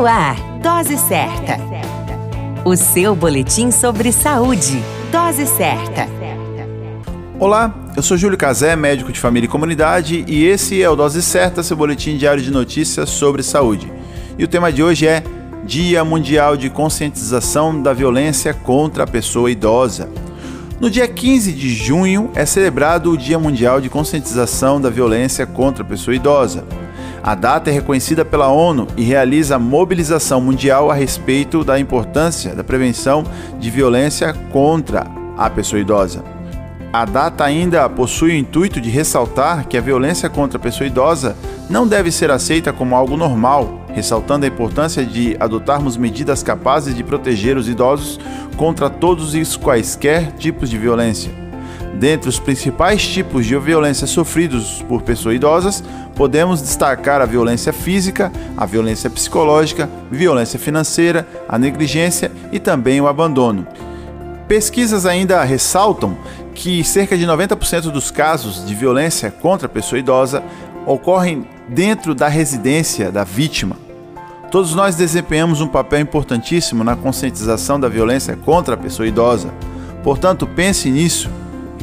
No ar, Dose Certa. O seu boletim sobre saúde. Dose Certa. Olá, eu sou Júlio Cazé, médico de família e comunidade, e esse é o Dose Certa, seu boletim diário de notícias sobre saúde. E o tema de hoje é Dia Mundial de Conscientização da Violência contra a Pessoa Idosa. No dia 15 de junho é celebrado o Dia Mundial de Conscientização da Violência contra a Pessoa Idosa. A data é reconhecida pela ONU e realiza mobilização mundial a respeito da importância da prevenção de violência contra a pessoa idosa. A data ainda possui o intuito de ressaltar que a violência contra a pessoa idosa não deve ser aceita como algo normal, ressaltando a importância de adotarmos medidas capazes de proteger os idosos contra todos os quaisquer tipos de violência. Dentre os principais tipos de violência sofridos por pessoas idosas, podemos destacar a violência física, a violência psicológica, violência financeira, a negligência e também o abandono. Pesquisas ainda ressaltam que cerca de 90% dos casos de violência contra a pessoa idosa ocorrem dentro da residência da vítima. Todos nós desempenhamos um papel importantíssimo na conscientização da violência contra a pessoa idosa. Portanto, pense nisso